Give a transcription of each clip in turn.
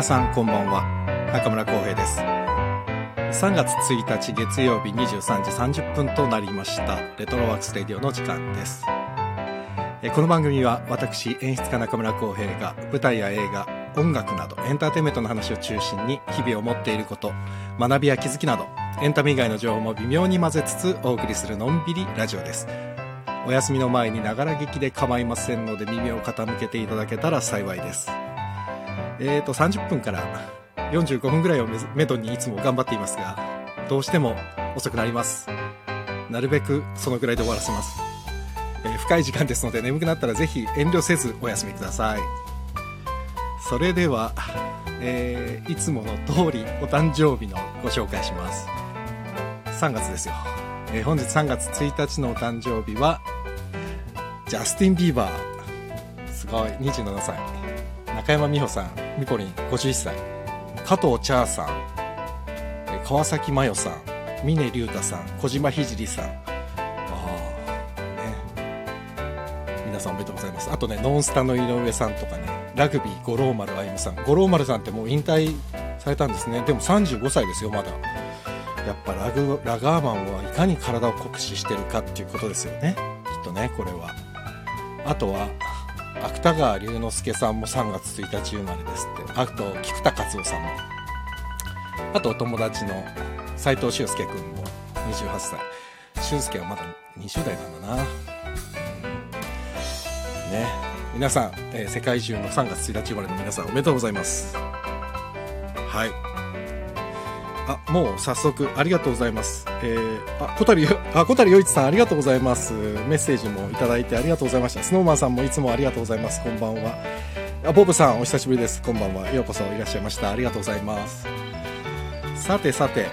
皆さんこんばんは。中村浩平です。3月1日月曜日23時30分となりました。レトロワークスレディオの時間です。この番組は私演出家中村浩平が舞台や映画音楽などエンターテインメントの話を中心に日々思っていること学びや気づきなどエンタメ以外の情報も微妙に混ぜつつお送りするのんびりラジオです。お休みの前にながら劇で構いませんので耳を傾けていただけたら幸いです。えーと30分から45分ぐらいをめめどにいつも頑張っていますがどうしても遅くなります。なるべくそのぐらいで終わらせます、えー深い時間ですので眠くなったらぜひ遠慮せずお休みください。それでは、えーいつもの通りお誕生日のご紹介します。3月ですよ、えー本日3月1日のお誕生日はジャスティン・ビーバー。すごい。27歳。中山美穂さん。ミポリン51歳加藤茶さん。川崎麻世さん。峰竜太さん。小島聖さん。ああね。皆さんおめでとうございます。あとねノンスタの井上さんとかね。ラグビー五郎丸歩夢さん。五郎丸さんってもう引退されたんですね。でも35歳ですよまだ。やっぱラグラガーマンはいかに体を酷使してるかっていうことですよね。きっとねこれは。あとは芥川龍之介さんも3月1日生まれですって。あと菊田勝夫さんも。あとお友達の斉藤俊介君も28歳。俊介はまだ20代なんだな、うん。ね。皆さん、えー世界中の3月1日生まれの皆さんおめでとうございます。はい。あもう早速ありがとうございます。えー、あ小谷 あ小谷陽一さんありがとうございます。メッセージもいただいてありがとうございました。スノーマンさんもいつもありがとうございます。こんばんは。あボブさんお久しぶりです。こんばんは。ようこそいらっしゃいました。ありがとうございます。さてさて。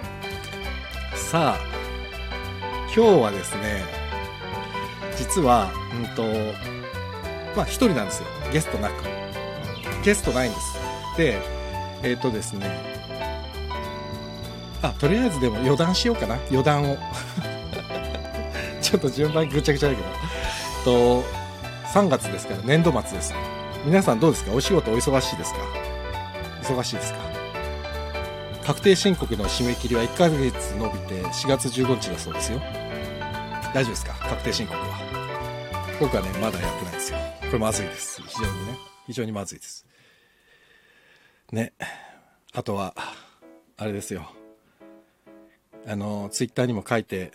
さあ今日はですね実はうんとまあ一人なんですよ。ゲストなく。ゲストないんです。でえっ、とですね。あとりあえずでも余談しようかな。余談を。ちょっと順番ぐちゃぐちゃだけど。と3月ですから年度末です皆さんどうですか？お仕事お忙しいですか？忙しいですか？確定申告の締め切りは1ヶ月伸びて4月15日だそうですよ。大丈夫ですか？確定申告は。僕はねまだやってないですよ。これまずいです。非常にね。非常にまずいです。ね。あとはあれですよ。あのツイッターにも書いて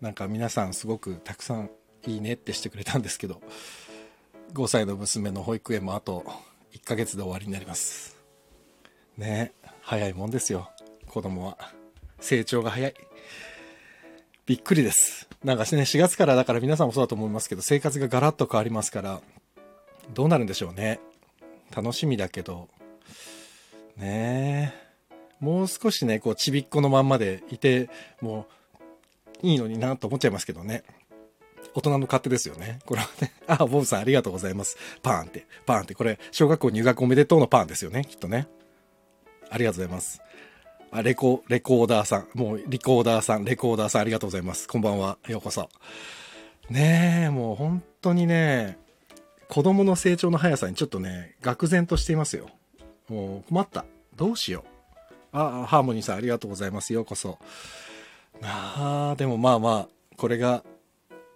なんか皆さんすごくたくさんいいねってしてくれたんですけど5歳の娘の保育園もあと1ヶ月で終わりになります。ね早いもんですよ。子供は。成長が早い。びっくりです。なんかね4月からだから皆さんもそうだと思いますけど生活がガラッと変わりますからどうなるんでしょうね。楽しみだけど。ね。えもう少しねこうちびっこのまんまでいてもういいのになと思っちゃいますけどね大人の勝手ですよね。これはね。あ、ボブさんありがとうございます。パーンって、パーンって。これ、小学校入学おめでとうのパーンですよね。きっとね。ありがとうございます。あ、レコ、レコーダーさん。もう、リコーダーさん、レコーダーさんありがとうございます。こんばんは。ようこそ。ねえ、もう本当にね、子供の成長の速さにちょっとね、愕然としていますよ。もう困った。どうしよう。あ、ハーモニーさんありがとうございます。ようこそ。ああ、でもまあまあ、これが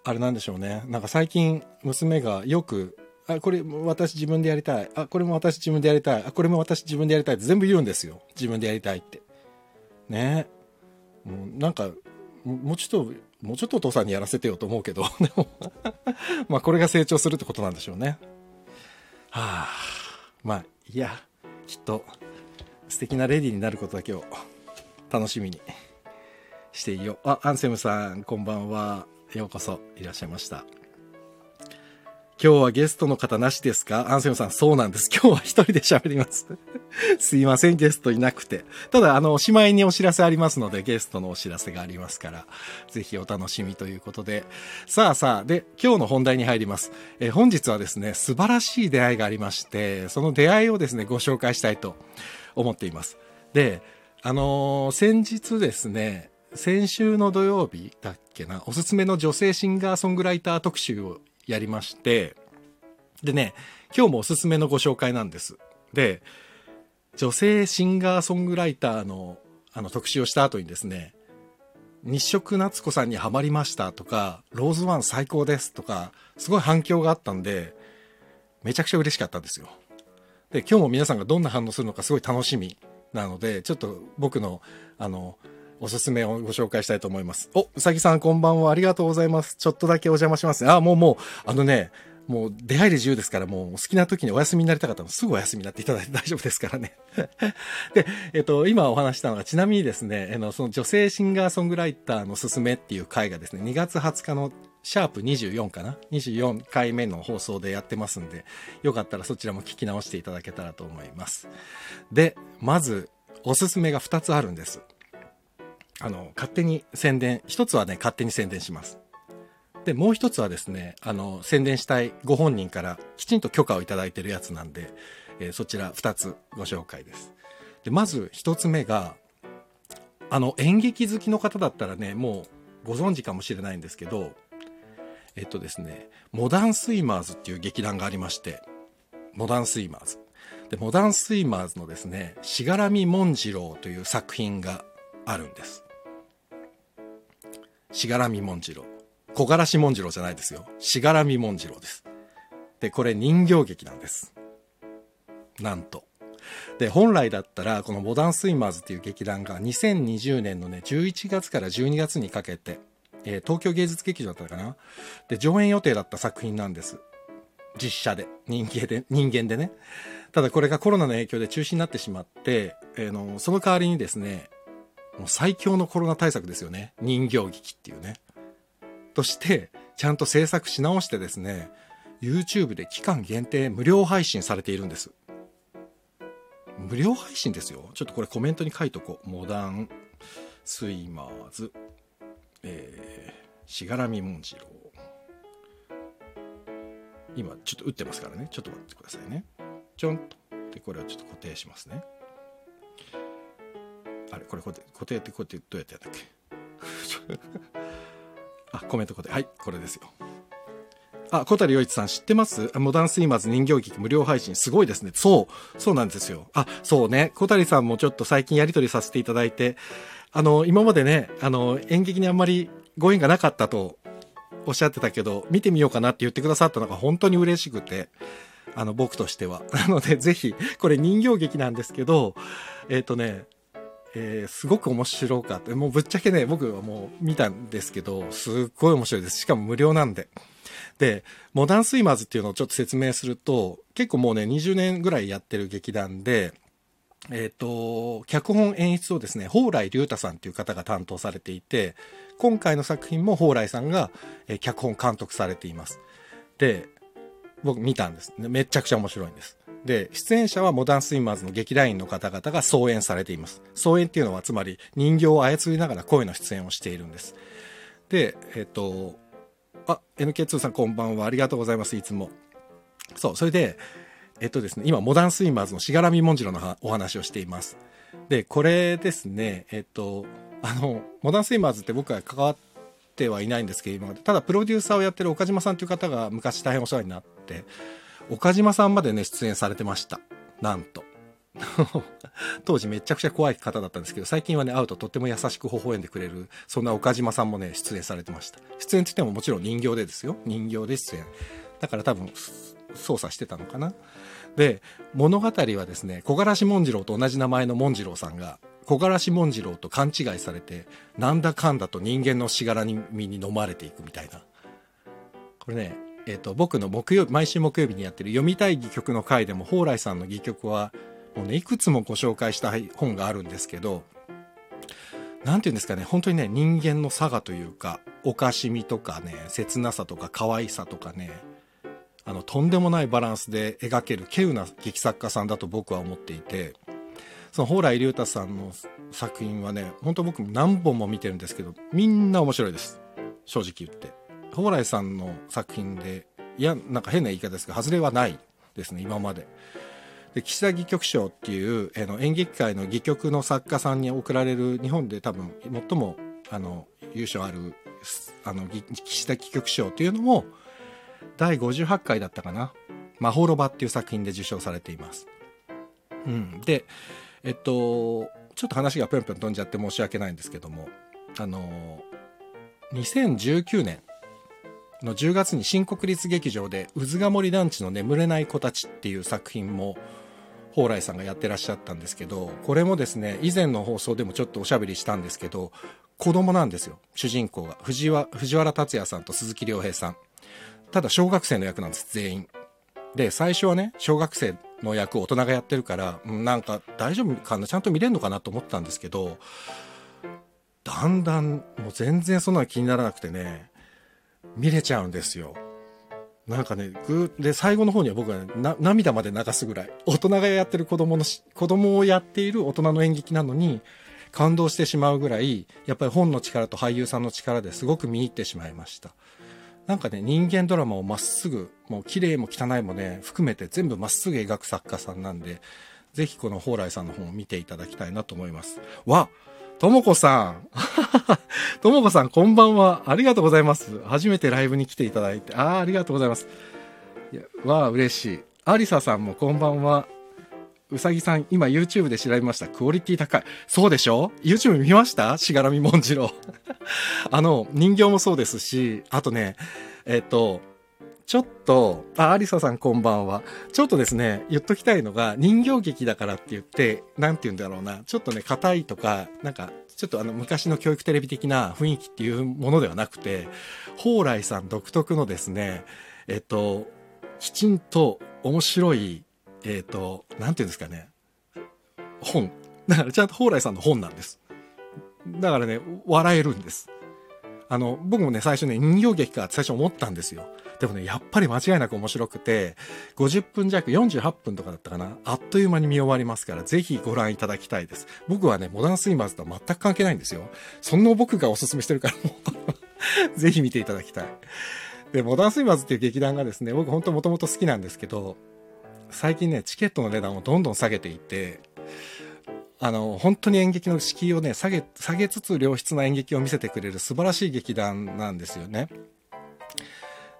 あれなんでしょうね。なんか最近娘がよく、あ、これ私自分でやりたい。あ、これも私自分でやりたい。あ、これも私自分でやりたいって全部言うんですよ。自分でやりたいって。ねもうなんか、もうちょっと、もうちょっとお父さんにやらせてよと思うけど、でもまあこれが成長するってことなんでしょうね。はあ、まあ、いや、きっと素敵なレディーになることだけを楽しみにしていよう。あ、アンセムさん、こんばんは。ようこそいらっしゃいました。今日はゲストの方なしですか？アンセムさん、そうなんです。今日は一人で喋ります。すいません、ゲストいなくて。ただ、あの、おしまいにお知らせありますので、ゲストのお知らせがありますから、ぜひお楽しみということで。さあさあ、で、今日の本題に入ります。え本日はですね、素晴らしい出会いがありまして、その出会いをですね、ご紹介したいと思っています。で、あのー先日ですね、先週の土曜日だっけな、おすすめの女性シンガーソングライター特集をやりまして、でね、今日もおすすめのご紹介なんです。で、女性シンガーソングライターのあの特集をした後にですね、日食夏子さんにはまりましたとか、ローズワン最高ですとか、すごい反響があったんで、めちゃくちゃ嬉しかったんですよ。で、今日も皆さんがどんな反応するのかすごい楽しみなので、ちょっと僕の、あの、おすすめをご紹介したいと思います。お、うさぎさんこんばんは。ありがとうございます。ちょっとだけお邪魔します。あ、もうもう、あのね、もう出入り自由ですから、もう好きな時にお休みになりたかったらすぐお休みになっていただいて大丈夫ですからね。で、えっと、今お話したのが、ちなみにですね、あの、その女性シンガーソングライターのすすめっていう回がですね、2月20日のシャープ24かな ?24 回目の放送でやってますんで、よかったらそちらも聞き直していただけたらと思います。で、まず、おすすめが2つあるんです。あの、勝手に宣伝、一つはね、勝手に宣伝します。で、もう一つはですね、あの、宣伝したいご本人からきちんと許可をいただいてるやつなんで、えー、そちら二つご紹介です。で、まず一つ目が、あの、演劇好きの方だったらね、もうご存知かもしれないんですけど、えっとですね、モダンスイマーズっていう劇団がありまして、モダンスイマーズ。で、モダンスイマーズのですね、しがらみ紋次郎という作品があるんです。しがらみ紋次郎。小柄し紋次郎じゃないですよ。しがらみ紋次郎です。で、これ人形劇なんです。なんと。で、本来だったら、このモダンスイマーズっていう劇団が2020年のね、11月から12月にかけて、えー、東京芸術劇場だったかなで、上演予定だった作品なんです。実写で、人間で、人間でね。ただこれがコロナの影響で中止になってしまって、えー、の、その代わりにですね、もう最強のコロナ対策ですよね。人形劇っていうね。として、ちゃんと制作し直してですね、YouTube で期間限定無料配信されているんです。無料配信ですよ。ちょっとこれコメントに書いとこう。モダンスイマーズ、えー、しがらみもんじろう。今ちょっと打ってますからね。ちょっと待ってくださいね。ちょんと。で、これをちょっと固定しますね。あれこれ固定固定ってこうやってどうやってやったっけ？あ、コメントで。はい、これですよ。あ、小谷洋一さん知ってます？モダンスイマーズ人形劇無料配信。すごいですね。そう、そうなんですよ。あ、そうね。小谷さんもちょっと最近やりとりさせていただいて、あの、今までね、あの、演劇にあんまりご縁がなかったとおっしゃってたけど、見てみようかなって言ってくださったのが本当に嬉しくて、あの、僕としては。なので、ぜひ、これ人形劇なんですけど、えっ、ー、とね、えー、すごく面白かった。もうぶっちゃけね、僕はもう見たんですけど、すっごい面白いです。しかも無料なんで。で、モダンスイマーズっていうのをちょっと説明すると、結構もうね、20年ぐらいやってる劇団で、えっ、ー、と、脚本演出をですね、蓬莱竜太さんっていう方が担当されていて、今回の作品も蓬莱さんが、え、脚本監督されています。で、僕見たんです。めちゃくちゃ面白いんです。で、出演者はモダンスイマーズの劇団員の方々が総演されています。総演っていうのはつまり人形を操りながら声の出演をしているんです。で、えっ、と、あ、NK2 さんこんばんは。ありがとうございます。いつも。そう、それで、えっとですね、今、モダンスイマーズのしがらみもんじろのお話をしています。で、これですね、えっと、あの、モダンスイマーズって僕は関わってはいないんですけど、今。ただ、プロデューサーをやってる岡島さんという方が昔大変お世話になって、岡島さんまでね、出演されてました。なんと。当時めちゃくちゃ怖い方だったんですけど、最近はね、会うととっても優しく微笑んでくれる、そんな岡島さんもね、出演されてました。出演って言ってももちろん人形でですよ。人形で出演。だから多分、操作してたのかな。で、物語はですね、小柄し紋次郎と同じ名前の紋次郎さんが、小柄し紋次郎と勘違いされて、なんだかんだと人間のしがらみに飲まれていくみたいな。これね、え、ー、と、僕の木曜毎週木曜日にやってる読みたい戯曲の回でも、蓬莱さんの戯曲は、もうね、いくつもご紹介した本があるんですけど、なんていうんですかね、本当にね、人間の差がというか、おかしみとかね、切なさとか可愛さとかね、あの、とんでもないバランスで描ける稀有な劇作家さんだと僕は思っていて、その蓬莱竜太さんの作品はね、本当僕何本も見てるんですけど、みんな面白いです。正直言って。蓬莱さんの作品で、いや、なんか変な言い方ですが、外れはないですね、今まで。で岸田戯曲賞っていう、えー、の演劇界の戯曲の作家さんに贈られる日本で多分最もあの優勝あるあの岸田戯曲賞っていうのも第58回だったかな「まほろば」っていう作品で受賞されていますうん。で、えっと、ちょっと話がぴょんぴょん飛んじゃって申し訳ないんですけども、あの、2019年の10月に新国立劇場で、渦ヶ森団地の眠れない子たちっていう作品も、蓬莱さんがやってらっしゃったんですけど、これもですね、以前の放送でもちょっとおしゃべりしたんですけど、子供なんですよ、主人公が。藤原藤原達也さんと鈴木亮平さん。ただ小学生の役なんです、全員。で、最初はね、小学生の役を大人がやってるから、なんか大丈夫かなちゃんと見れるのかなと思ったんですけど、だんだんもう全然そんなの気にならなくてね、見れちゃうんですよ。なんかね、ぐーで、最後の方には僕はね、涙まで流すぐらい、大人がやってる子供のし、子供をやっている大人の演劇なのに、感動してしまうぐらい、やっぱり本の力と俳優さんの力ですごく見入ってしまいました。なんかね、人間ドラマをまっすぐ、もう綺麗も汚いもね、含めて全部まっすぐ描く作家さんなんで、ぜひこの蓬莱さんの本を見ていただきたいなと思います。わともこさんともこさんこんばんは。ありがとうございます。初めてライブに来ていただいて。ああ、ありがとうございます。いやわあ、嬉しい。ありささんもこんばんは。うさぎさん、今 YouTube で調べました。クオリティ高い。そうでしょ ?YouTube 見ました？しがらみもんじろう。あの、人形もそうですし、あとね、えっ、と、ちょっと、あ、アリサさんこんばんは。ちょっとですね、言っときたいのが、人形劇だからって言って、なんて言うんだろうな、ちょっとね、硬いとか、なんか、ちょっとあの、昔の教育テレビ的な雰囲気っていうものではなくて、蓬莱さん独特のですね、えっと、きちんと面白い、えっと、なんて言うんですかね、本。だからちゃんと蓬莱さんの本なんです。だからね、笑えるんです。あの、僕もね、最初ね、人形劇かって最初思ったんですよ。でもね、やっぱり間違いなく面白くて、50分弱、48分とかだったかな。あっという間に見終わりますから、ぜひご覧いただきたいです。僕はね、モダンスイマーズとは全く関係ないんですよ。そんな僕がおすすめしてるから、もう、ぜひ見ていただきたい。で、モダンスイマーズっていう劇団がですね、僕本当もともと好きなんですけど、最近ね、チケットの値段をどんどん下げていて、あの、本当に演劇の敷居をね、下げ、下げつつ良質な演劇を見せてくれる素晴らしい劇団なんですよね。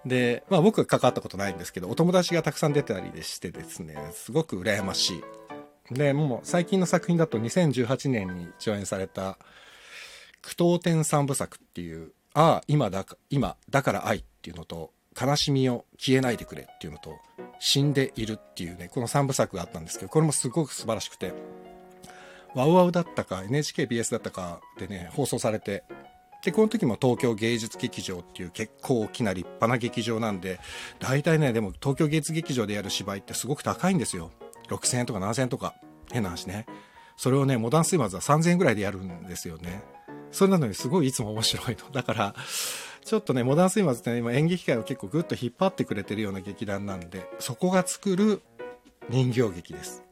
で、まあ僕は関わったことないんですけど、お友達がたくさん出てたりでしてですね、すごく羨ましい。で、もう最近の作品だと2018年に上演された、苦闘天三部作っていう、ああ、今だか、今、だから愛っていうのと、悲しみを消えないでくれっていうのと、死んでいるっていうね、この三部作があったんですけど、これもすごく素晴らしくて、ワウワウだったか NHKBS だったかでね、放送されて、で、この時も東京芸術劇場っていう結構大きな立派な劇場なんで、大体ね、でも東京芸術劇場でやる芝居ってすごく高いんですよ。6000円とか7000円とか、変な話ね。それをね、モダンスイマーズは3000円ぐらいでやるんですよね。それなのにすごいいつも面白いの。だから、ちょっとね、モダンスイマーズってね、今演劇界を結構ぐっと引っ張ってくれてるような劇団なんで、そこが作る人形劇です。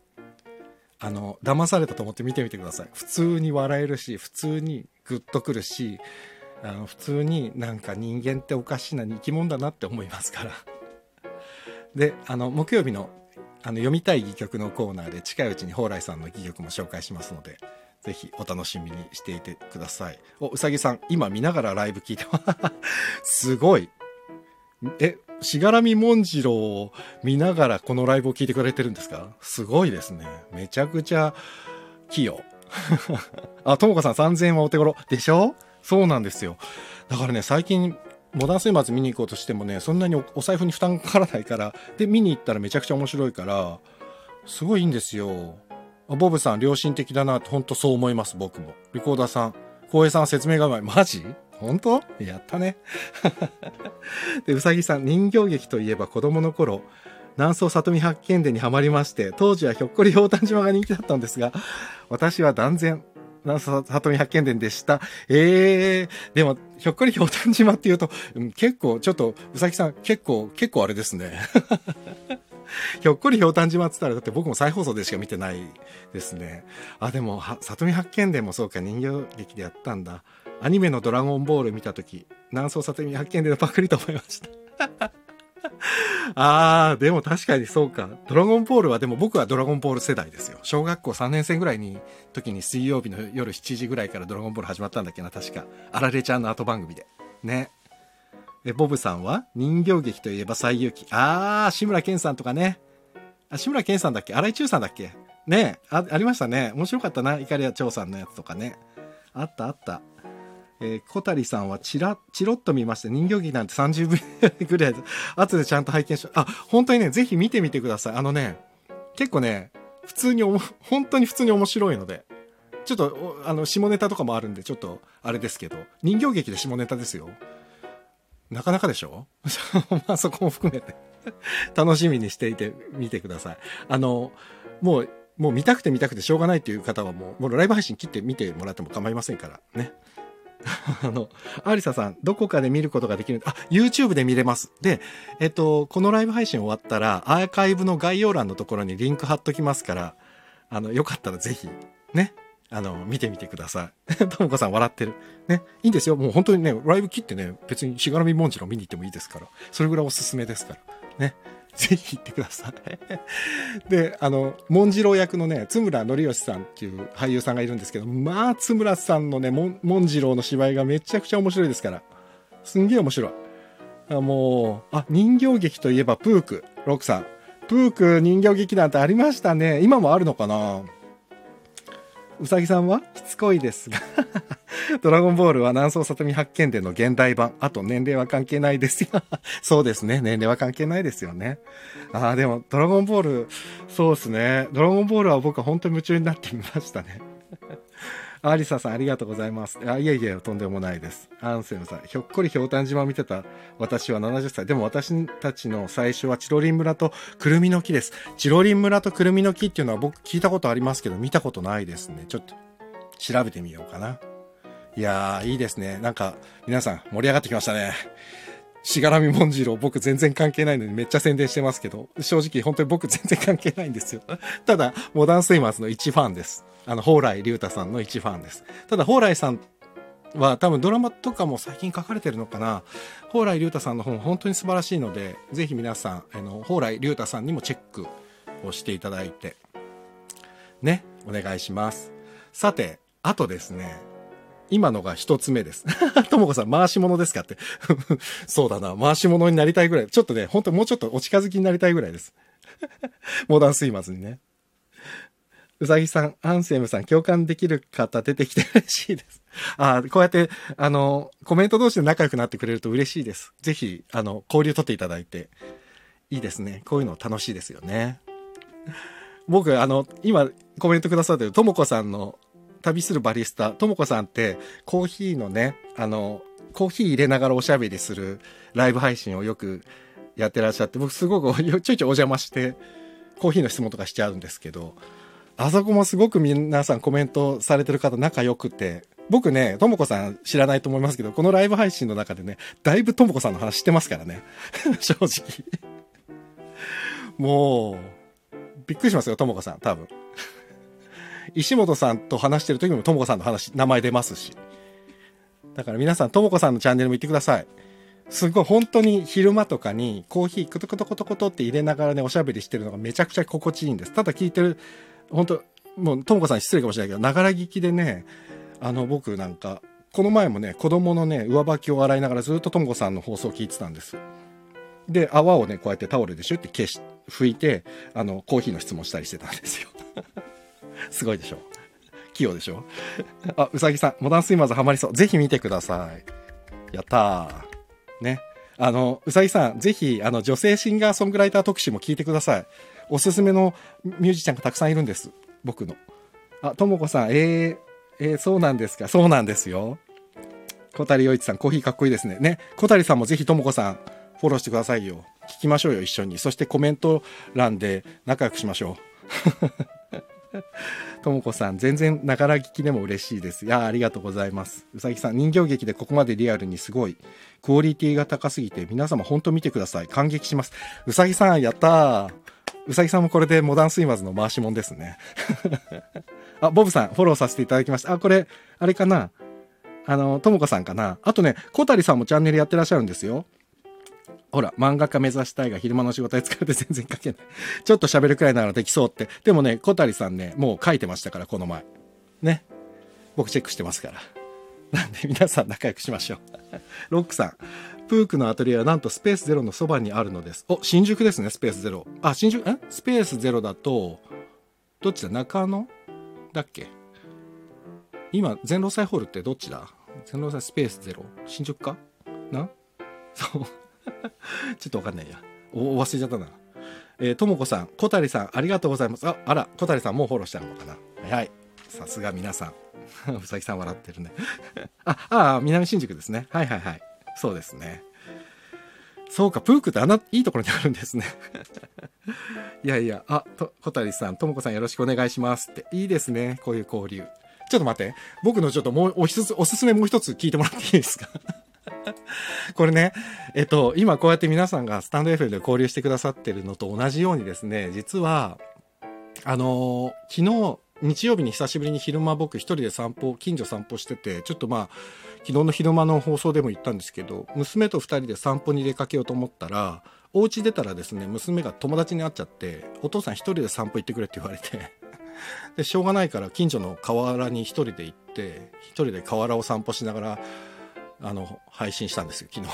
あの、騙されたと思って見てみてください。普通に笑えるし、普通にグッとくるし、あの、普通になんか人間っておかしな生き物だなって思いますから。で、あの、木曜日の、あの、読みたい戯曲のコーナーで近いうちに蓬莱さんの戯曲も紹介しますので、ぜひお楽しみにしていてください。お、うさぎさん、今見ながらライブ聞いてます ごい。え、しがらみもんじろうを見ながらこのライブを聞いてくれてるんですか？すごいですね。めちゃくちゃ器用。あ、ともかさん3000円はお手頃。でしょ？そうなんですよ。だからね、最近、モダンスイマーズ見に行こうとしてもね、そんなにお財布に負担かからないから、で、見に行ったらめちゃくちゃ面白いから、すごいいいんですよ。ボブさん、良心的だなって、本当そう思います、僕も。リコーダーさん、浩平さん説明がうまい。マジ？本当？やったね。で、うさぎさん、人形劇といえば子供の頃、南総里見八犬伝にはまりまして、当時はひょっこりひょうたん島が人気だったんですが、私は断然、南総里見八犬伝でした。ええー、でも、ひょっこりひょうたん島っていうと、結構、ちょっと、うさぎさん、結構、結構あれですね。ひょっこりひょうたん島って言ったら、だって僕も再放送でしか見てないですね。あ、でも、里見八犬伝もそうか、人形劇でやったんだ。アニメのドラゴンボール見たとき、南総里見八犬伝のパクリと思いました。あー、でも確かにそうか。ドラゴンボールはでも僕はドラゴンボール世代ですよ。小学校3年生ぐらいに、時に水曜日の夜7時ぐらいからドラゴンボール始まったんだっけな、確か。あられちゃんの後番組で。ね。え、ボブさんは？人形劇といえば西遊記。あー、志村けんさんとかね。あ、志村けんさんだっけ？荒井中さんだっけ？ねあ、ありましたね。面白かったな。イカリア長さんのやつとかね。あったあった。えー、小谷さんはチラ、チロッと見ました。人形劇なんて30分ぐらい後でちゃんと拝見しあ、本当にね、ぜひ見てみてください。あのね、結構ね、普通におも、本当に普通に面白いので。ちょっと、あの、下ネタとかもあるんで、ちょっと、あれですけど、人形劇で下ネタですよ。なかなかでしょ？まあそこも含めて楽しみにしていてみてください。あの、もう、もう見たくて見たくてしょうがないっていう方はもう、もうライブ配信切って見てもらっても構いませんからね。あの、アリサさん、どこかで見ることができるあ、YouTube で見れます。で、えっと、このライブ配信終わったら、アーカイブの概要欄のところにリンク貼っときますから、あの、よかったらぜひ、ね、あの、見てみてください。ともこさん笑ってる。ね。いいんですよ。もう本当にね、ライブ切ってね、別にしがらみもんじろ見に行ってもいいですから。それぐらいおすすめですから。ね。ぜひ行ってください。で、あの、モンジロ役のね、津村則義さんっていう俳優さんがいるんですけど、まあ、津村さんのね、モンモンジロの芝居がめちゃくちゃ面白いですから。すんげえ面白い。あもう、あ、人形劇といえばプーク、ロックさん。プーク人形劇団ってありましたね。今もあるのかな？うさぎさんはしつこいですが ドラゴンボールは南宋里見発見での現代版。あと年齢は関係ないですよ そうですね。年齢は関係ないですよね。ああ、でもドラゴンボール、そうですね。ドラゴンボールは僕は本当に夢中になってみましたねアリサさん、ありがとうございます。あ、いえいえ、とんでもないです。アンセムさん、ひょっこりひょうたん島見てた私は70歳。でも私たちの最初はチロリン村とくるみの木です。チロリン村とくるみの木っていうのは僕聞いたことありますけど、見たことないですね。ちょっと調べてみようかな。いやー、いいですね。なんか、皆さん盛り上がってきましたね。しがらみもんじろう僕全然関係ないのにめっちゃ宣伝してますけど、正直本当に僕全然関係ないんですよ。ただ、モダンスイマーズの一ファンです。あの、蓬莱竜太さんの一ファンです。ただ、蓬莱さんは多分ドラマとかも最近書かれてるのかな。蓬莱竜太さんの本本当に素晴らしいので、ぜひ皆さん、あの、蓬莱竜太さんにもチェックをしていただいて、ね、お願いします。さて、あとですね、今のが一つ目です。ともこさん、回し物ですかって。そうだな、回し物になりたいぐらい。ちょっとね、本当もうちょっとお近づきになりたいぐらいです。モダンスイマーズにね。うさぎさん、アンセムさん、共感できる方出てきて嬉しいです。あこうやって、あの、コメント同士で仲良くなってくれると嬉しいです。ぜひ、あの、交流取っていただいて。いいですね。こういうの楽しいですよね。僕、あの、今、コメントくださってるともこさんの旅するバリスタ、ともこさんって、コーヒーのね、あの、コーヒー入れながらおしゃべりするライブ配信をよくやってらっしゃって、僕すごくちょいちょいお邪魔して、コーヒーの質問とかしちゃうんですけど、あそこもすごく皆さんコメントされてる方仲良くて、僕ね、ともこさん知らないと思いますけど、このライブ配信の中でね、だいぶともこさんの話してますからね。正直。もう、びっくりしますよ、ともこさん、多分。石本さんと話してる時もともこさんの話、名前出ますし。だから皆さん、ともこさんのチャンネルも行ってください。すごい、本当に昼間とかにコーヒークトクトコトコトって入れながらね、おしゃべりしてるのがめちゃくちゃ心地いいんです。ただ聞いてる本当もう、ともこさん失礼かもしれないけど、ながら聞きでね、あの、僕なんか、この前もね、子供のね、上履きを洗いながらずっとともこさんの放送を聞いてたんです。で、泡をね、こうやってタオルでシュッて消し、拭いて、あの、コーヒーの質問したりしてたんですよ。すごいでしょ器用でしょあ、うさぎさん、モダンスイマーズハマりそう。ぜひ見てください。やったー。ね。あの、うさぎさん、ぜひ、あの、女性シンガーソングライター特集も聞いてください。おすすめのミュージシャンがたくさんいるんです。僕の。あ、ともこさん、えー、えー、そうなんですか。そうなんですよ。小谷洋一さん、コーヒーかっこいいですね。ね。小谷さんもぜひともこさん、フォローしてくださいよ。聞きましょうよ、一緒に。そしてコメント欄で仲良くしましょう。ともこさん、全然ながら聞きでも嬉しいです。いやありがとうございます。うさぎさん、人形劇でここまでリアルにすごい、クオリティが高すぎて、皆様本当見てください。感激します。うさぎさん、やったー。うさぎさんもこれでモダンスイマーズの回しもんですね。あ、ボブさん、フォローさせていただきました。あ、これ、あれかな？あの、ともこさんかな？あとね、小谷さんもチャンネルやってらっしゃるんですよ。ほら、漫画家目指したいが昼間の仕事で疲れて全然書けない。ちょっと喋るくらいならできそうって。でもね、小谷さんね、もう書いてましたから、この前。ね。僕チェックしてますから。なんで皆さん仲良くしましょう。ロックさん。プークのアトリエはなんとスペースゼロのそばにあるのです。お、新宿ですね、スペースゼロ。あ、新宿、え？スペースゼロだと、どっちだ？中野？だっけ？今、全労祭ホールってどっちだ？全労祭スペースゼロ？新宿か？な？そう。ちょっとわかんないや。お、忘れちゃったな。えーともこさん、小谷さん、ありがとうございます。あ、あら、小谷さんもうフォローしたのかな？はい。さすが皆さん。うさぎさん笑ってるね。あ、ああ、南新宿ですね。はいはいはい。そうですね。そうか、プークってあんないいところにあるんですね。いやいや、あ、と、小谷さん、ともこさんよろしくお願いしますって。いいですね、こういう交流。ちょっと待って。僕のちょっともうお一つ、おすすめもう一つ聞いてもらっていいですか？これね、えっと、今こうやって皆さんがスタンド FM で交流してくださってるのと同じようにですね、実は、あのー昨日、日曜日に久しぶりに昼間僕一人で散歩、近所散歩してて、ちょっとまあ、昨日の昼間の放送でも言ったんですけど、娘と二人で散歩に出かけようと思ったら、お家出たらですね、娘が友達に会っちゃって、お父さん一人で散歩行ってくれって言われて、で、しょうがないから近所の河原に一人で行って、一人で河原を散歩しながら、あの、配信したんですよ、昨日。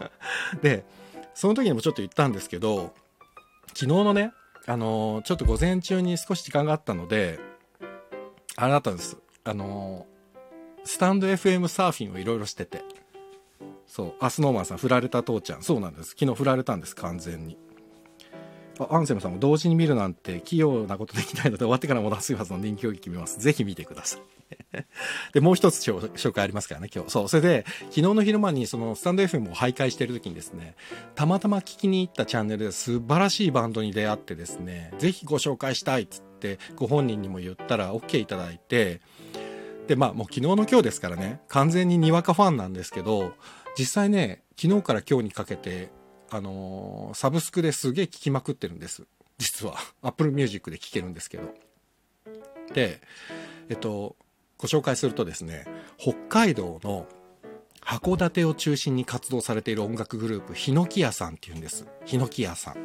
で、その時にもちょっと言ったんですけど、昨日のね、あのちょっと午前中に少し時間があったので、あれだったんです。あのスタンド FM サーフィンをいろいろしてて。そう。あ、スノーマンさん、振られた父ちゃん。そうなんです。昨日振られたんです、完全に。あ、アンセムさんも同時に見るなんて器用なことできないので終わってからも出すはずの人気を決めます。ぜひ見てください。で、もう一つ紹介ありますからね、今日。そう。それで、昨日の昼間にそのスタンド FM を徘徊してる時にですね、たまたま聞きに行ったチャンネルで素晴らしいバンドに出会ってですね、ぜひご紹介したいっつって、ご本人にも言ったら OK いただいて、で、まあもう昨日の今日ですからね、完全ににわかファンなんですけど、実際ね、昨日から今日にかけて、あのーサブスクですげえ聞きまくってるんです。実は。Apple Music で聞けるんですけど。で、えっと、ご紹介するとですね、北海道の函館を中心に活動されている音楽グループ、ヒノキ屋さんっていうんです。ヒノキ屋さん。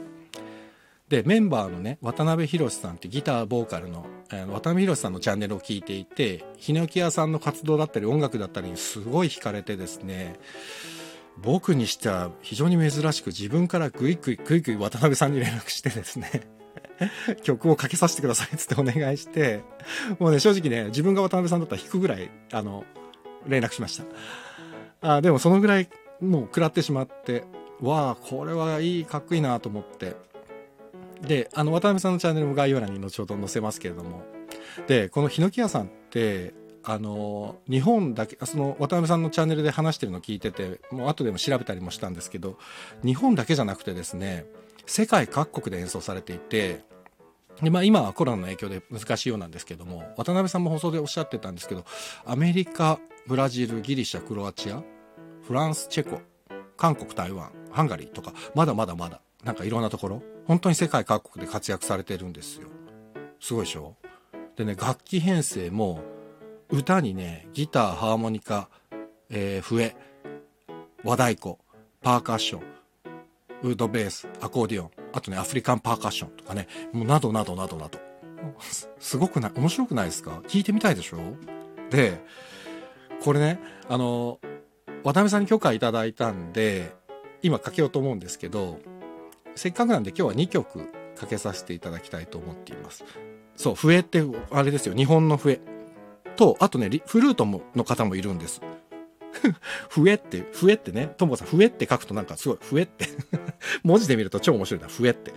で、メンバーのね、渡辺博さんってギターボーカルの、えー渡辺博さんのチャンネルを聞いていて、ヒノキ屋さんの活動だったり音楽だったりにすごい惹かれてですね、僕にしては非常に珍しく自分からグイグイグイグイ渡辺さんに連絡してですね、曲をかけさせてくださいっつってお願いして、もうね、正直ね、自分が渡辺さんだったら弾くぐらい、あの、連絡しました。あでもそのぐらいもう食らってしまって、わあ、これはいい、かっこいいなと思って。で、あの、渡辺さんのチャンネルも概要欄に後ほど載せますけれども。で、このヒノキ屋さんって、あの、日本だけ、その、渡辺さんのチャンネルで話してるの聞いてて、もう後でも調べたりもしたんですけど、日本だけじゃなくてですね、世界各国で演奏されていて、で、まあ今はコロナの影響で難しいようなんですけども、渡辺さんも放送でおっしゃってたんですけど、アメリカ、ブラジル、ギリシャ、クロアチア、フランス、チェコ、韓国、台湾、ハンガリーとか、まだまだまだ、なんかいろんなところ、本当に世界各国で活躍されてるんですよ。すごいでしょ？でね、楽器編成も、歌にね、ギター、ハーモニカ、えー笛、和太鼓、パーカッション、ウードベース、アコーディオン、あとね、アフリカンパーカッションとかね、もうなどなどなどなど。す すごくない、面白くないですか？聞いてみたいでしょ？で、これね、あの、渡辺さんに許可いただいたんで、今かけようと思うんですけど、せっかくなんで今日は2曲かけさせていただきたいと思っています。そう、笛って、あれですよ、日本の笛。と、あとね、フルートもの方もいるんです。笛って、笛ってね、ともさん、笛って書くとなんかすごい、笛って。文字で見ると超面白いな、笛って。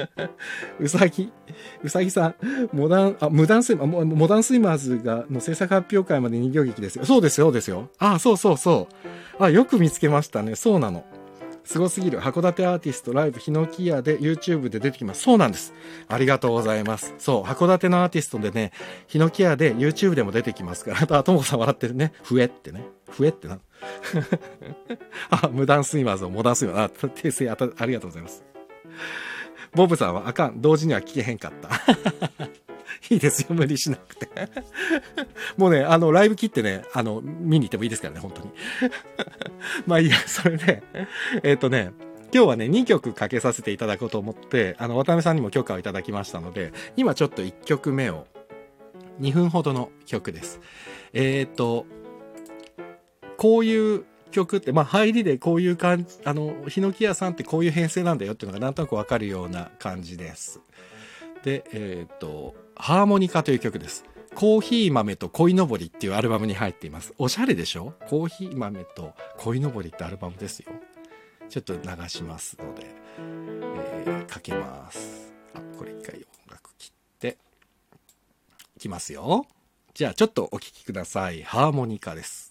うさぎ、うさぎさん、モダン、あ、無断スイマー、モダンスイマーズが、の制作発表会まで人形劇ですよ。そうですよ、そうですよ。あ、そうそうそう。あ、よく見つけましたね。そうなの。すごすぎる。函館アーティストライブヒノキ屋で YouTube で出てきます。そうなんです。ありがとうございます。そう、函館のアーティストでね、ヒノキ屋で YouTube でも出てきますから。あ、ともこさん笑ってるね。笛ってね。笛ってな。あ、無断スイマーズをモダンスイマーズ。あ、訂正あありがとうございます。ボブさんはあかん。同時には聞けへんかった。いいですよ、無理しなくて。もうね、あの、ライブ切ってね、あの、見に行ってもいいですからね、本当に。まあいいや、それで、えっ、とね、今日はね、2曲かけさせていただこうと思って、あの、渡辺さんにも許可をいただきましたので、今ちょっと1曲目を、2分ほどの曲です。えっ、と、こういう曲って、まあ入りでこういう感じ、あの、ヒノキ屋さんってこういう編成なんだよっていうのがなんとなくわかるような感じです。で、えっ、と、ハーモニカという曲です。コーヒー豆と恋のぼりっていうアルバムに入っています。おしゃれでしょ？コーヒー豆と恋のぼりってアルバムですよ。ちょっと流しますので、えーかけます。あ、これ一回音楽切って、いきますよ。じゃあちょっとお聴きください。ハーモニカです。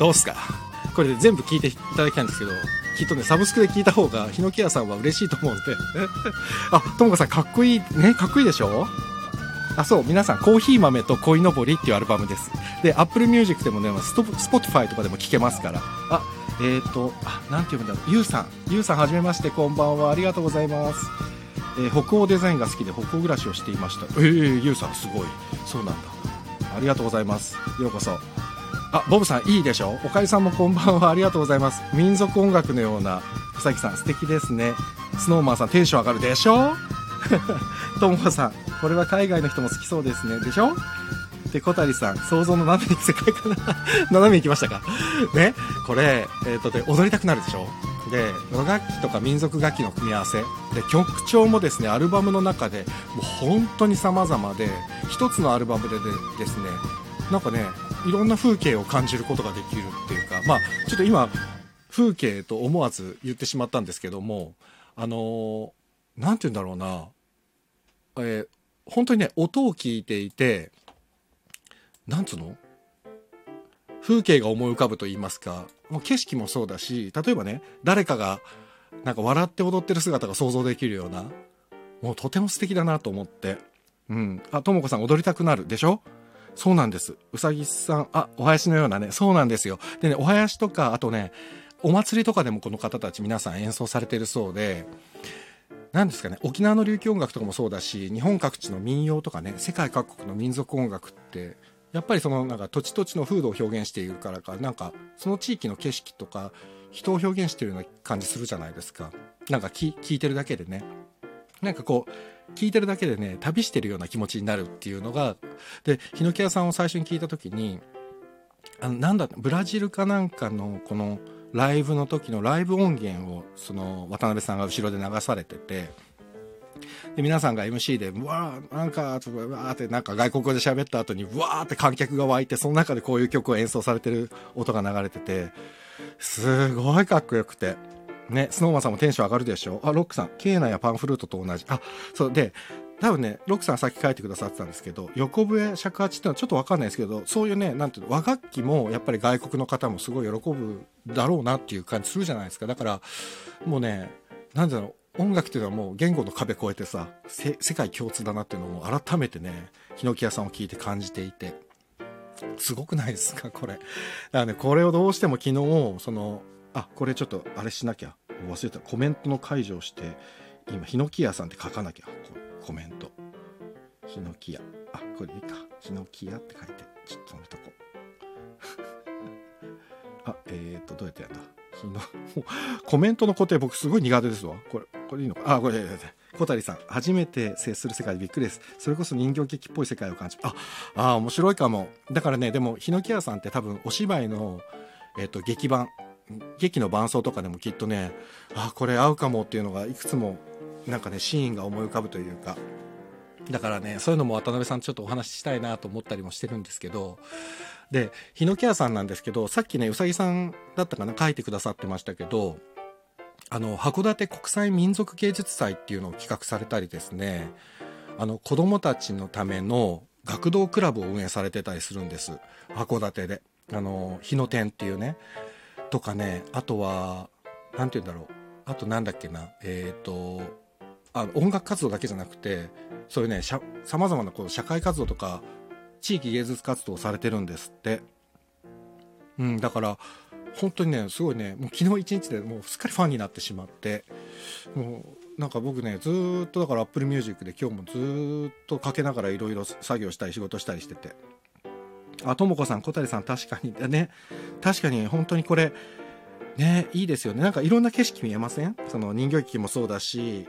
どうすか？これで全部聞いていただきたいんですけど、きっとね、サブスクで聞いた方が、ヒノキ屋さんは嬉しいと思うんで。あ、ともかさんかっこいい、ね、かっこいいでしょ？あ、そう、皆さん、コーヒー豆と恋のぼりっていうアルバムです。で、Apple Music でもね、スト Spotify とかでも聴けますから。あ、えーと、あ、なんて読むんだろう。ゆうさん。ゆうさん、はじめまして、こんばんは。ありがとうございます。えー北欧デザインが好きで北欧暮らしをしていました。えー、ゆうさん、すごい。そうなんだ。ありがとうございます。ようこそ。あ、ボブさん、いいでしょ？おかりさんもこんばんは。ありがとうございます。民族音楽のような、うさぎさん、素敵ですね。スノーマンさん、テンション上がるでしょ？ともこさん、これは海外の人も好きそうですね。でしょ？で、小谷さん、想像の斜めに世界かな 斜めに行きましたか？ね？これ、えっ、と、で、踊りたくなるでしょ？で、和楽器とか民族楽器の組み合わせ。で、曲調もですね、アルバムの中で、もう本当に様々で、一つのアルバムででですね、なんかね、いろんな風景を感じることができるっていうか、まあ、ちょっと今、風景と思わず言ってしまったんですけども、あのーて言うんだろうな、えー本当にね、音を聞いていて、なんつうの？風景が思い浮かぶと言いますか、もう景色もそうだし、例えばね、誰かが、なんか笑って踊ってる姿が想像できるような、もうとても素敵だなと思って。うん。あ、ともこさん踊りたくなるでしょ？そうなんです。うさぎさん、あ、お囃子のようなね、そうなんですよ。でね、お囃子とか、あとね、お祭りとかでもこの方たち皆さん演奏されてるそうで、なんですかね、沖縄の琉球音楽とかもそうだし、日本各地の民謡とかね、世界各国の民族音楽って、やっぱりそのなんか土地土地の風土を表現しているからか、なんかその地域の景色とか人を表現してるような感じするじゃないですか。なんか聞聞いてるだけでね。なんかこう、聞いてるだけでね、旅してるような気持ちになるっていうのが、で、ヒノキ屋さんを最初に聞いた時に、あの、なんだ、ブラジルかなんかのこのライブの時のライブ音源を、その渡辺さんが後ろで流されてて、で、皆さんが MC で、うわー、なんか、とかうわーって、なんか外国語で喋った後に、うわーって観客が湧いて、その中でこういう曲を演奏されてる音が流れてて、すごいかっこよくて。ね、スノーマンさんもテンション上がるでしょ？あ、ロックさん、ケーナやパンフルートと同じ。あ、そう、で、多分ね、ロックさんさっき書いてくださってたんですけど、横笛尺八ってのはちょっとわかんないですけど、そういうね、なんていうの、和楽器もやっぱり外国の方もすごい喜ぶだろうなっていう感じするじゃないですか。だから、もうね、なんだろう、音楽っていうのはもう言語の壁越えてさ、せ世界共通だなっていうのを改めてね、ヒノキ屋さんを聞いて感じていて、すごくないですか、これ。だからね、これをどうしても昨日、その、あ、これちょっとあれしなきゃ。忘れた。コメントの解除をして、今、ヒノキ屋さんって書かなきゃ。コメント。ヒノキ屋。あ、これいいか。ヒノキ屋って書いて、ちょっと止めとこう。あ、えーと、どうやってやったヒノ、コメントの固定僕すごい苦手ですわ。これ、これいいのか？あ、これ、いやいや小谷さん、初めて接する世界でびっくりです。それこそ人形劇っぽい世界を感じあ、あー、面白いかも。だからね、でも、ヒノキ屋さんって多分お芝居の、えっ、と、劇版、劇の伴奏とかでもきっとねあこれ合うかもっていうのがいくつもなんかねシーンが思い浮かぶというか。だからねそういうのも渡辺さんちょっとお話ししたいなと思ったりもしてるんですけど。で日野ケアさんなんですけどさっきねうさぎさんだったかな書いてくださってましたけどあの函館国際民族芸術祭っていうのを企画されたりですねあの子供たちのための学童クラブを運営されてたりするんです。函館で。あの日の天っていうねとかねあとは何て言うんだろう。あとなんだっけな。えっ、ー、とあ音楽活動だけじゃなくてそういうねさまざまなこう社会活動とか地域芸術活動をされてるんですって。うんだから本当にねすごいねもう昨日一日でもうすっかりファンになってしまってもうなんか僕ねずっとだから Apple Music で今日もずっとかけながらいろいろ作業したり仕事したりしてて。あともこさん小谷さん確かに。ね。確かに本当にこれねいいですよね。なんかいろんな景色見えません？その人形劇もそうだし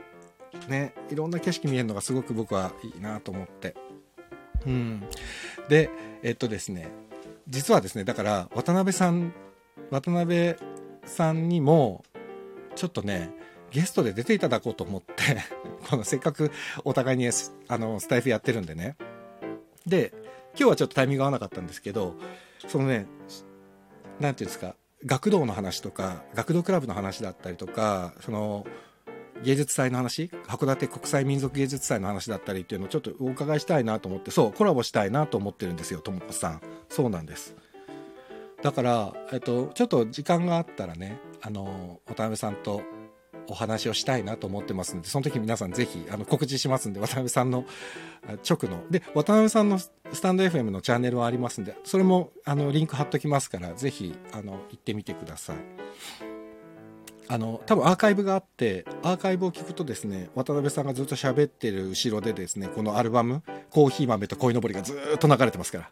ねいろんな景色見えるのがすごく僕はいいなと思って。うん。でえっとですね実はですねだから渡辺さん渡辺さんにもちょっとねゲストで出ていただこうと思って このせっかくお互いにあのスタイフやってるんでね。で今日はちょっとタイミング合わなかったんですけどそのね何て言うんですか学童の話とか学童クラブの話だったりとかその芸術祭の話函館国際民族芸術祭の話だったりっていうのをちょっとお伺いしたいなと思ってそうコラボしたいなと思ってるんですよともこさん。そうなんです。だから、えっと、ちょっと時間があったらねあの渡辺さんとお話をしたいなと思ってますんでその時皆さんぜひあの告知しますんで渡辺さんの直の。で渡辺さんのスタンド FM のチャンネルはありますんでそれもあのリンク貼っときますからぜひあの行ってみてください。あの多分アーカイブがあってアーカイブを聞くとですね渡辺さんがずっと喋ってる後ろでですねこのアルバム「コーヒー豆と鯉のぼり」がずっと流れてますから。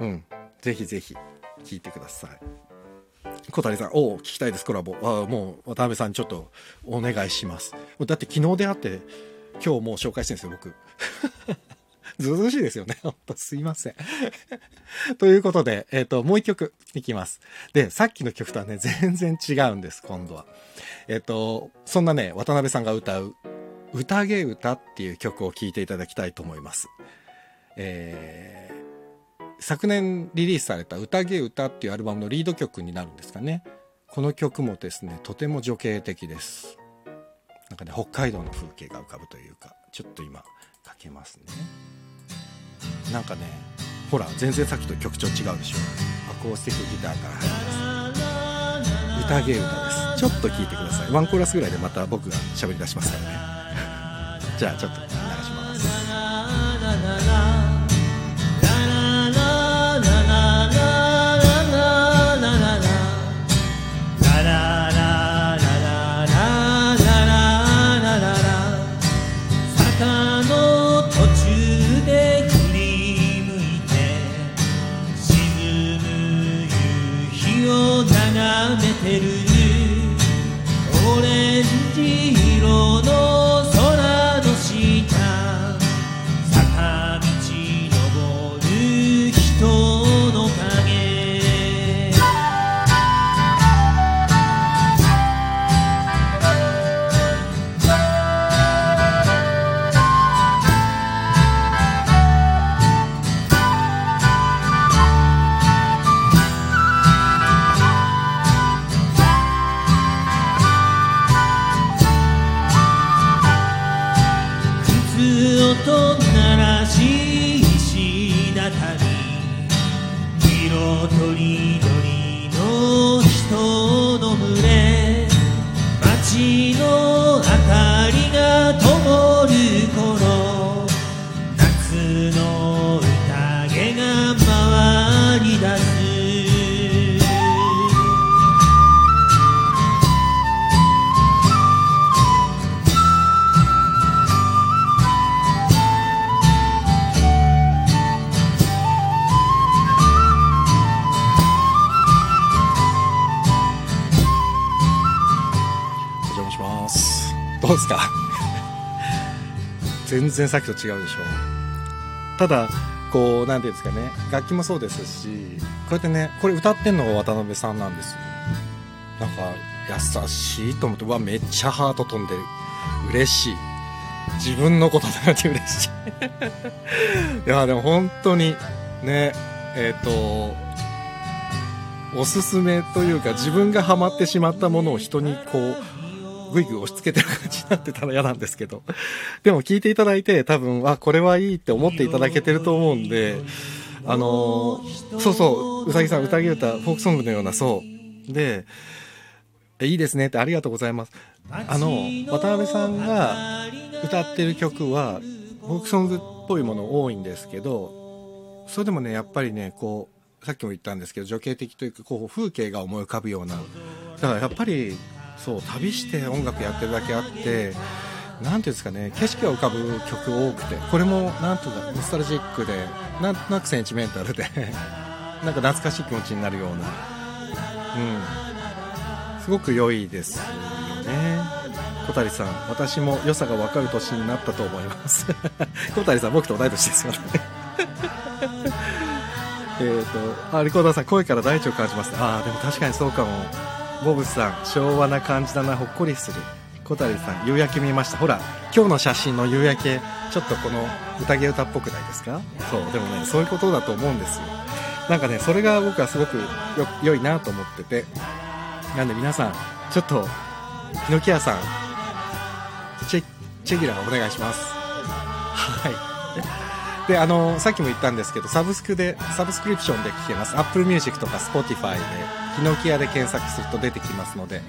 うん。ぜひぜひ聞いてください。小谷さん、おお、聞きたいです、コラボ。あもう、渡辺さん、ちょっと、お願いします。だって、昨日であって、今日もう紹介してるんですよ、僕。ずうずしいですよね。ほんと、すいません。ということで、えっ、ー、と、もう一曲いきます。で、さっきの曲とはね、全然違うんです、今度は。えっ、ー、と、そんなね、渡辺さんが歌う、宴歌っていう曲を聴いていただきたいと思います。えー昨年リリースされた「宴歌」っていうアルバムのリード曲になるんですかね。この曲もですねとても女系的です。なんかね北海道の風景が浮かぶというかちょっと今かけますね。なんかねほら全然さっきと曲調違うでしょ。アコースティックギターから入ります。宴歌です。ちょっと聴いてください。ワンコーラスぐらいでまた僕が喋り出しますからね。じゃあちょっと。然さっきと違うでしょ。うただこう何て言うんですかね。楽器もそうですしこうやってねこれ歌ってんのが渡辺さんなんですよ。なんか優しいと思ってうわめっちゃハート飛んでる。嬉しい。自分のことだなって嬉しい。いやでも本当にねえっ、とおすすめというか自分がハマってしまったものを人にこうぐいぐい押し付けてる感じになってたら嫌なんですけど。でも聞いていただいて多分、あ、これはいいって思っていただけてると思うんで、あのーそうそう、うさぎさん、歌ぎ歌、フォークソングのような、そう。で、いいですねってありがとうございます。あの、渡辺さんが歌ってる曲は、フォークソングっぽいもの多いんですけど、それでもね、やっぱりね、こう、さっきも言ったんですけど、女系的というか、こう、風景が思い浮かぶような。だからやっぱり、そう、旅して音楽やってるだけあって、なんていうんですかね、景色が浮かぶ曲多くて、これも、なんというか、ノスタルジックで、なんとなくセンチメンタルで、なんか懐かしい気持ちになるような、うん、すごく良いですよね。小谷さん、私も良さが分かる年になったと思います。小谷さん、僕と同い年ですよね。えっと、あ、リコーダーさん、声から大地を感じます。ああ、でも確かにそうかも。ボブさん、昭和な感じだな、ほっこりする。小谷さん、夕焼け見ました。ほら、今日の写真の夕焼け、ちょっとこの宴歌っぽくないですか？そう、でもね、そういうことだと思うんですよ。なんかね、それが僕はすごくよ良いなと思ってて。なんで皆さん、ちょっと、ヒノキ屋さん、チェ、チェギラーお願いします。はい。で、あの、さっきも言ったんですけど、サブスクで、サブスクリプションで聴けます。Apple Music とか Spotify で、ヒノキ屋で検索すると出てきますので。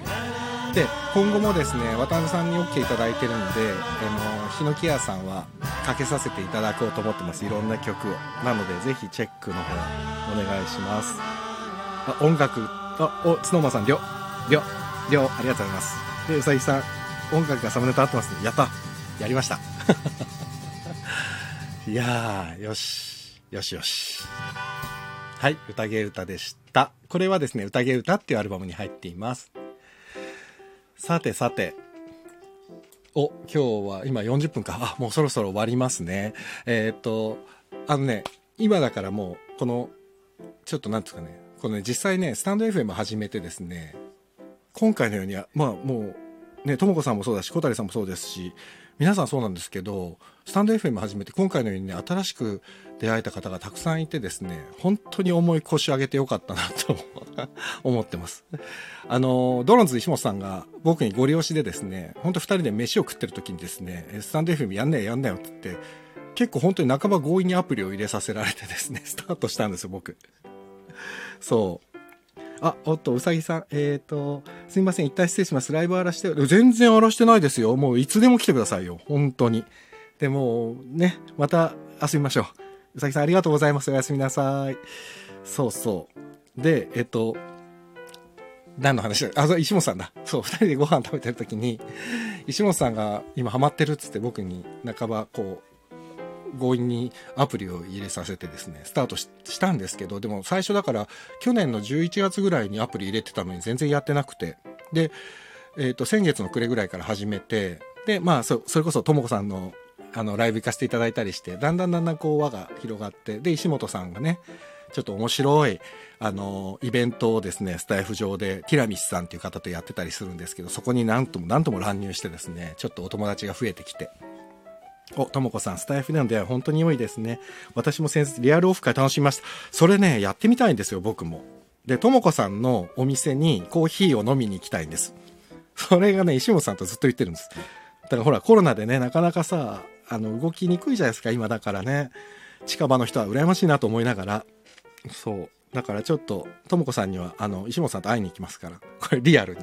で、今後もですね、渡辺さんに OK いただいてるんで、あの、ヒノキ屋さんはかけさせていただこうと思ってます。いろんな曲を。なので、ぜひチェックの方、お願いします。あ、音楽、あ、お、スノーマンさん、りょ、りょ、りょ、ありがとうございます。で、うさぎさん、音楽がサムネと合ってますね。やったやりました。いやー、よし。よしよし。はい、宴歌でした。これはですね、宴歌っていうアルバムに入っています。さてさて。お、今日は今40分か。あ、もうそろそろ終わりますね。えーっと、あのね、今だからもう、この、ちょっとなんですかね、このね、実際ね、スタンド FM 始めてですね、今回のようには、まあもう、ね、ともこさんもそうだし、小谷さんもそうですし、皆さんそうなんですけど、スタンド FM 始めて今回のようにね、新しく出会えた方がたくさんいてですね、本当に重い腰上げてよかったなと 思ってます。あの、ドロンズ石本さんが僕にご利用しでですね、本当二人で飯を食ってる時にですね、スタンド FM やんねえやんなよって言って、結構本当に半ば強引にアプリを入れさせられてですね、スタートしたんですよ、僕。そう。あ、おっと、うさぎさん。えっ、と、すみません。一旦失礼します。ライブ荒らして、全然荒らしてないですよ。もういつでも来てくださいよ。本当に。でも、ね、また遊びましょう。うさぎさんありがとうございます。おやすみなさい。そうそう。で、えっ、と、何の話だ？あ、そう石本さんだ。そう、二人でご飯食べてる時に、石本さんが今ハマってるっつって僕に半ばこう、強引にアプリを入れさせてですね、スタートしたんですけど、でも最初だから去年の11月ぐらいにアプリ入れてたのに全然やってなくて、で、えっ、と、先月の暮れぐらいから始めて、で、まあ、そそれこそともこさんのあのライブ行かせていただいたりして、だんだんだんだんこう輪が広がって、で、石本さんがね、ちょっと面白い、あの、イベントをですね、スタイフ上で、ティラミスさんっていう方とやってたりするんですけど、そこになんともなんとも乱入してですね、ちょっとお友達が増えてきて、お、ともこさん、スタイフでの出会い本当に良いですね。私も先日リアルオフ会楽しみました。それね、やってみたいんですよ、僕も。で、ともこさんのお店にコーヒーを飲みに行きたいんです。それがね、石本さんとずっと言ってるんです。だからほら、コロナでね、なかなかさ、あの、動きにくいじゃないですか、今だからね。近場の人は羨ましいなと思いながら。そう。だからちょっと、ともこさんには、あの、石本さんと会いに行きますから。これリアルに。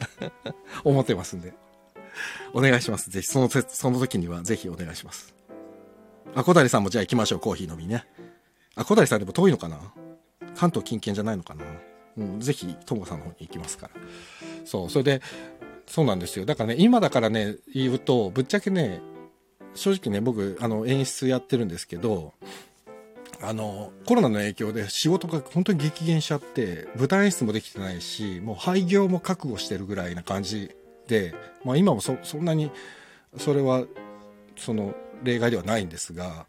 思ってますんで。お願いします。ぜひ、その、その時にはぜひお願いします。あ、小谷さんもじゃあ行きましょう、コーヒー飲みね。あ、小谷さんでも遠いのかな？関東近県じゃないのかな？うん、ぜひ、ともさんの方に行きますから。そう、それで、そうなんですよ。だからね、今だからね、言うと、ぶっちゃけね、正直ね、僕、あの、演出やってるんですけど、あの、コロナの影響で仕事が本当に激減しちゃって、舞台演出もできてないし、もう廃業も覚悟してるぐらいな感じ、まあ今もそ、そんなに、それは、その、例外ではないんですが、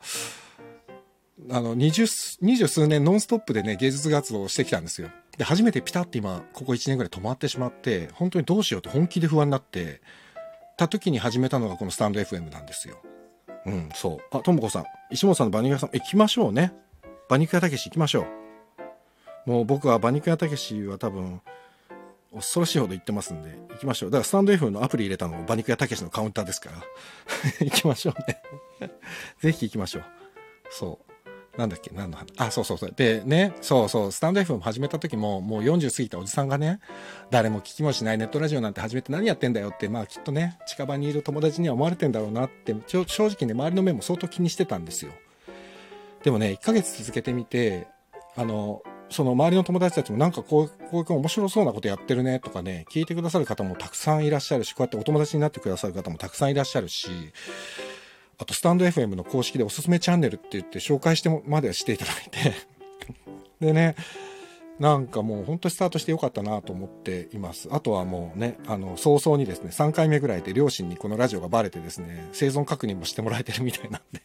あの、二十、二十数年ノンストップでね、芸術活動をしてきたんですよ。で、初めてピタッて今、ここ1年ぐらい止まってしまって、本当にどうしようって本気で不安になって、た時に始めたのがこのスタンド FM なんですよ。うん、そう。あ、ともこさん、石本さんの馬肉屋さん、行きましょうね。馬肉屋たけし行きましょう。もう僕は馬肉屋たけしは多分、恐ろしいほど言ってますんで、行きましょう。だからスタンド F のアプリ入れたの馬肉屋たけしのカウンターですから。行きましょうね。ぜひ行きましょう。そう。なんだっけ？何の話？あ、そうそうそう。でね、そうそう、スタンド FM 始めた時も、もう40過ぎたおじさんがね、誰も聞きもしないネットラジオなんて始めて何やってんだよって、まあきっとね、近場にいる友達には思われてんだろうなって、正直ね、周りの目も相当気にしてたんですよ。でもね、1ヶ月続けてみて、あの、その周りの友達たちもなんかこう、こういう面白そうなことやってるねとかね、聞いてくださる方もたくさんいらっしゃるし、こうやってお友達になってくださる方もたくさんいらっしゃるし、あとスタンド FM の公式でおすすめチャンネルって言って紹介してもまではしていただいて、でね、なんかもう本当にスタートしてよかったなと思っています。あとはもうね、あの、早々にですね、3回目ぐらいで両親にこのラジオがバレてですね、生存確認もしてもらえてるみたいなんで、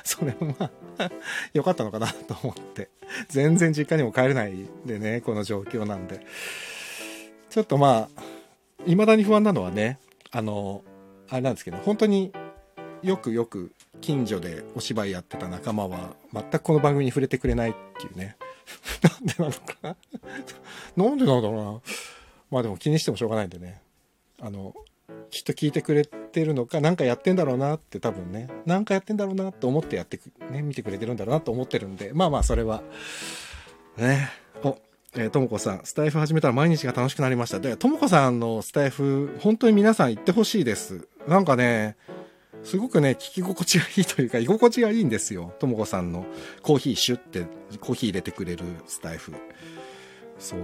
それもまあ、よかったのかなと思って、全然実家にも帰れないでね、この状況なんで。ちょっとまあ、未だに不安なのはね、あの、あれなんですけど、本当によくよく近所でお芝居やってた仲間は全くこの番組に触れてくれないっていうね。なんでなのかな なんでなんだろうな。まあでも気にしてもしょうがないんでね。あの、きっと聞いてくれてるのか、なんかやってんだろうなって多分ね、なんかやってんだろうなと思ってやってく、ね、見てくれてるんだろうなと思ってるんで、まあまあそれは、ね。お、えともこさん、スタイフ始めたら毎日が楽しくなりました。で、ともこさんのスタイフ、本当に皆さん行ってほしいです。なんかね、すごくね、聞き心地がいいというか、居心地がいいんですよ。ともこさんのコーヒーシュって、コーヒー入れてくれるスタイフ。そう。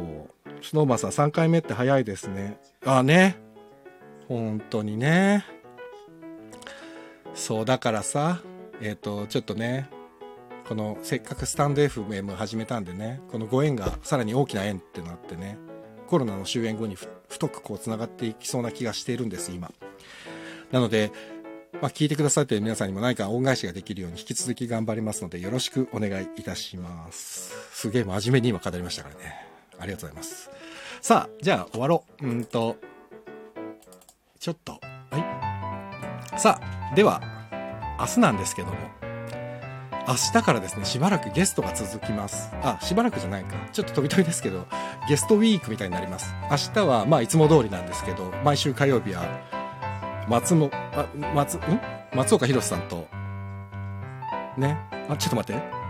スノーマンさん3回目って早いですね。ああね。本当にね。そう、だからさ、えっ、と、ちょっとね、このせっかくスタンド FM 始めたんでね、このご縁がさらに大きな縁ってなってね、コロナの終焉後に太くこう繋がっていきそうな気がしているんです、今。なので、まあ、聞いてくださっている皆さんにも何か恩返しができるように引き続き頑張りますのでよろしくお願いいたします。すげえ真面目に今語りましたからね。ありがとうございます。さあ、じゃあ終わろう。うんと、ちょっと、はい。さあ、では、明日なんですけども、明日からですね、しばらくゲストが続きます。あ、しばらくじゃないか。ちょっと飛び飛びですけど、ゲストウィークみたいになります。明日は、まあ、いつも通りなんですけど、毎週火曜日は、松も、あ、松、ん？松岡弘さんと、ね？あ、ちょっと待って。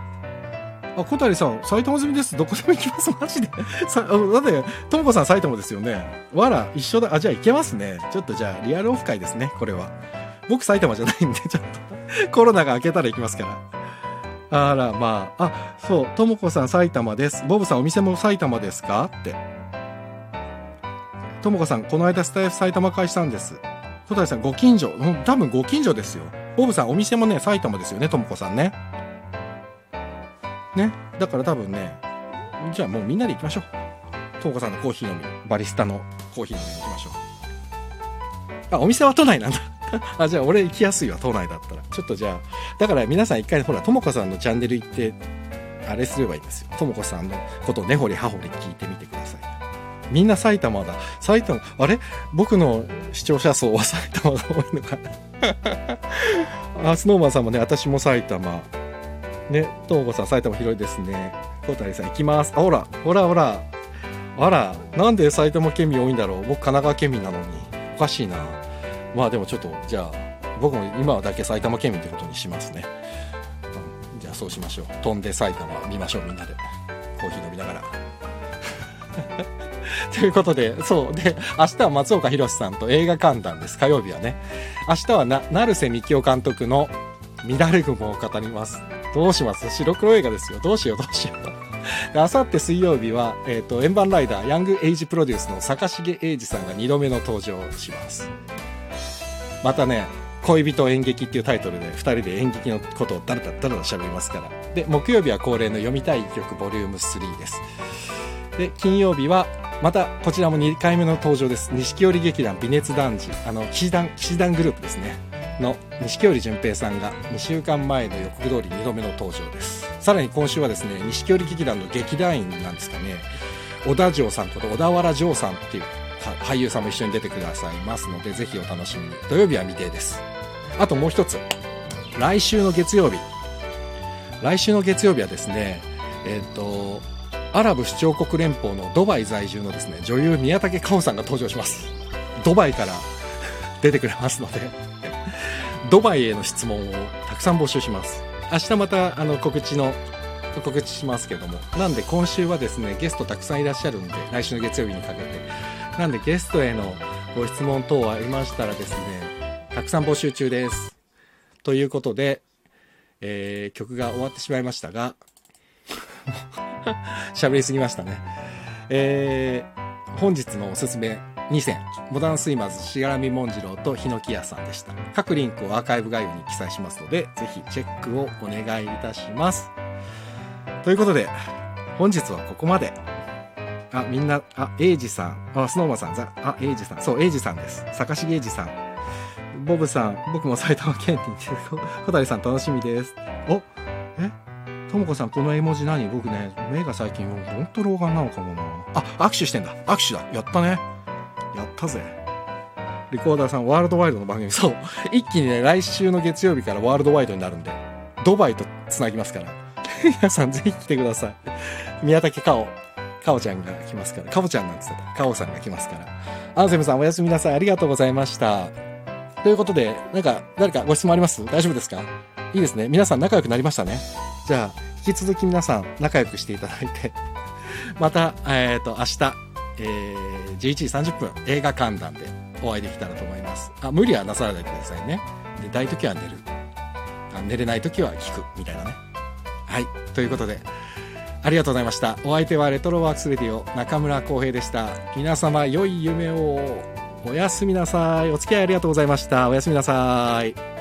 あ、小谷さん、埼玉済みです。どこでも行きます。マジで。さ、だって、ともこさん埼玉ですよね。わら、一緒だ。あ、じゃあ行けますね。ちょっとじゃあ、リアルオフ会ですね、これは。僕埼玉じゃないんで、ちょっと、コロナが明けたら行きますから。あら、まあ、あ、そう、ともこさん埼玉です。ボブさんお店も埼玉ですか？って。ともこさん、この間スタイフ埼玉会したんです。小谷さん、ご近所。多分ご近所ですよ。ボブさん、お店もね、埼玉ですよね、ともこさんね。ね。だから多分ね、じゃあもうみんなで行きましょう。ともこさんのコーヒー飲み、バリスタのコーヒー飲みに行きましょう。あ、お店は都内なんだ。あ、じゃあ俺行きやすいわ、都内だったら。ちょっとじゃあ、だから皆さん一回ほら、ともこさんのチャンネル行って、あれすればいいんですよ。ともこさんのことを根掘り葉掘り聞いてみてください。みんな埼玉だ。埼玉、あれ？僕の視聴者層は埼玉が多いのかな？あ、スノーマンさんもね、私も埼玉。ね、ともこさん埼玉広いですね。小谷さん行きます。あ、ほら、ほらほら。あら、なんで埼玉県民多いんだろう僕神奈川県民なのに。おかしいな。まあでもちょっと、じゃあ、僕も今はだけ埼玉県民ってことにしますね。うんじゃあそうしましょう。飛んで埼玉見ましょう、みんなで。コーヒー飲みながら。ということで、そう。で、明日は松岡弘さんと映画観覧です。火曜日はね。明日はな、成瀬幹雄監督の乱れ雲を語ります。どうします？白黒映画ですよ。どうしよう、どうしよう？あさって水曜日は、えっ、と、円盤ライダー、ヤングエイジプロデュースの坂重英二さんが2度目の登場します。またね、恋人演劇っていうタイトルで2人で演劇のことをだらだらだらだら喋りますから。で、木曜日は恒例の読みたい曲ボリューム3です。で、金曜日は、またこちらも2回目の登場です。錦織劇団微熱男児、あの、騎士団、騎士団グループですね。の錦織淳平さんが2週間前の予告通り2度目の登場です。さらに今週はですね、錦織劇団の劇団員なんですかね。小田城さんこと小田原城さんっていう俳優さんも一緒に出てくださいますので、ぜひお楽しみに。土曜日は未定です。あともう一つ。来週の月曜日。来週の月曜日はですね、えっ、ー、と、アラブ首長国連邦のドバイ在住のですね、女優宮武かおさんが登場します。ドバイから出てくれますのでドバイへの質問をたくさん募集します。明日またあの告知の告知しますけども。なんで今週はですね、ゲストたくさんいらっしゃるんで、来週の月曜日にかけて。なんでゲストへのご質問等ありましたらですね、たくさん募集中です。ということで、えー、曲が終わってしまいましたが、喋りすぎましたね。えー、本日のおすすめ2選、モダンスイマーズしがらみもんじろうとヒノキ屋さんでした。各リンクをアーカイブ概要に記載しますので、ぜひチェックをお願いいたします。ということで、本日はここまで。あ、みんな、あ、エイジさん、あ、スノーマンさん、あ、エイジさん、そう、エイジさんです。坂重エイジさん。ボブさん、僕も埼玉県にいて、小谷さん楽しみです。おえ？ともこさん、この絵文字何？僕ね、目が最近、ほんと老眼なのかもな。あ、握手してんだ。握手だ。やったね。やったぜ。リコーダーさん、ワールドワイドの番組。そう。一気にね、来週の月曜日からワールドワイドになるんで、ドバイと繋ぎますから。皆さんぜひ来てください。宮武かお。かおちゃんが来ますから。かおちゃんなんつってた。かおさんが来ますから。アンセムさんおやすみなさい。ありがとうございました。ということで、なんか、誰かご質問あります？大丈夫ですか？いいですね。皆さん仲良くなりましたね。じゃあ、引き続き皆さん仲良くしていただいて、また、えっ、ー、と、明日、えー、11時30分、映画観覧でお会いできたらと思います。あ、無理はなさらないでくださいね。で、大時は寝る。あ寝れない時は聞く、みたいなね。はい。ということで、ありがとうございました。お相手はレトロワークスレディオ中村浩平でした。皆様良い夢を。おやすみなさい。お付き合いありがとうございました。おやすみなさい。